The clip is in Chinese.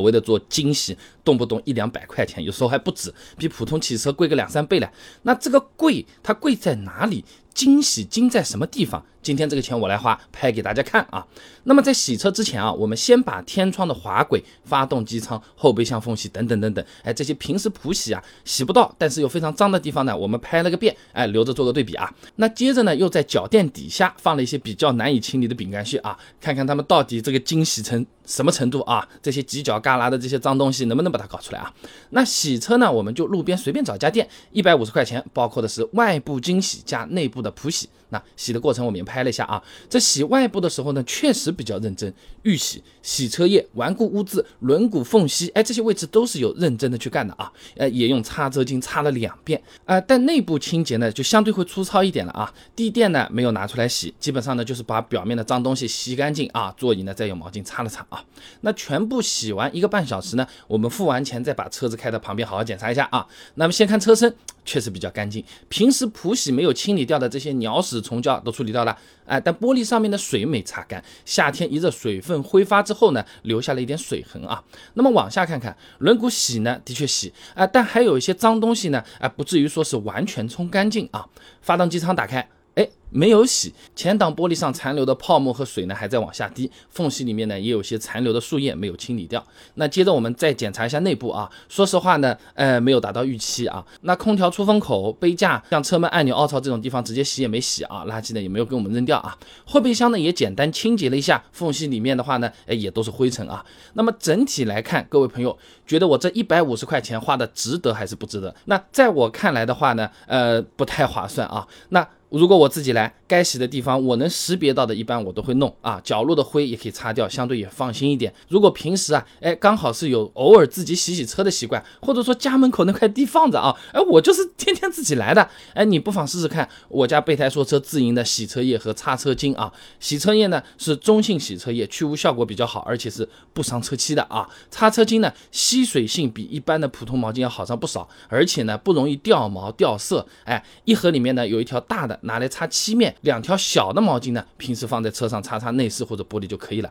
所谓的做惊喜，动不动一两百块钱，有时候还不止，比普通汽车贵个两三倍了。那这个贵，它贵在哪里？精洗精在什么地方？今天这个钱我来花，拍给大家看啊。那么在洗车之前啊，我们先把天窗的滑轨、发动机舱、后备箱缝隙等等等等，哎，这些平时普洗啊洗不到，但是又非常脏的地方呢，我们拍了个遍，哎，留着做个对比啊。那接着呢，又在脚垫底下放了一些比较难以清理的饼干屑啊，看看他们到底这个精洗成什么程度啊？这些犄角旮旯的这些脏东西能不能把它搞出来啊？那洗车呢，我们就路边随便找家店，一百五十块钱，包括的是外部精洗加内部的普洗。那洗的过程我们也拍了一下啊，这洗外部的时候呢，确实比较认真，预洗、洗车液、顽固污渍、轮毂缝隙，哎，这些位置都是有认真的去干的啊，呃，也用擦车巾擦了两遍。啊，但内部清洁呢，就相对会粗糙一点了啊，地垫呢没有拿出来洗，基本上呢就是把表面的脏东西洗干净啊，座椅呢再用毛巾擦了擦啊，那全部洗完一个半小时呢，我们付完钱再把车子开到旁边好好检查一下啊，那么先看车身。确实比较干净，平时普洗没有清理掉的这些鸟屎虫胶都处理掉了，哎，但玻璃上面的水没擦干，夏天一热水分挥发之后呢，留下了一点水痕啊。那么往下看看轮毂洗呢，的确洗啊，但还有一些脏东西呢，哎，不至于说是完全冲干净啊。发动机舱打开。没有洗，前挡玻璃上残留的泡沫和水呢还在往下滴，缝隙里面呢也有些残留的树叶没有清理掉。那接着我们再检查一下内部啊，说实话呢，呃，没有达到预期啊。那空调出风口、杯架、像车门按钮凹槽这种地方直接洗也没洗啊，垃圾呢也没有给我们扔掉啊。后备箱呢也简单清洁了一下，缝隙里面的话呢，哎也都是灰尘啊。那么整体来看，各位朋友觉得我这一百五十块钱花的值得还是不值得？那在我看来的话呢，呃，不太划算啊。那如果我自己来，该洗的地方我能识别到的，一般我都会弄啊。角落的灰也可以擦掉，相对也放心一点。如果平时啊，哎，刚好是有偶尔自己洗洗车的习惯，或者说家门口那块地放着啊，哎，我就是天天自己来的。哎，你不妨试试看我家备胎说车自营的洗车液和擦车巾啊。洗车液呢是中性洗车液，去污效果比较好，而且是不伤车漆的啊。擦车巾呢吸水性比一般的普通毛巾要好上不少，而且呢不容易掉毛掉色。哎，一盒里面呢有一条大的。拿来擦漆面，两条小的毛巾呢，平时放在车上擦擦内饰或者玻璃就可以了。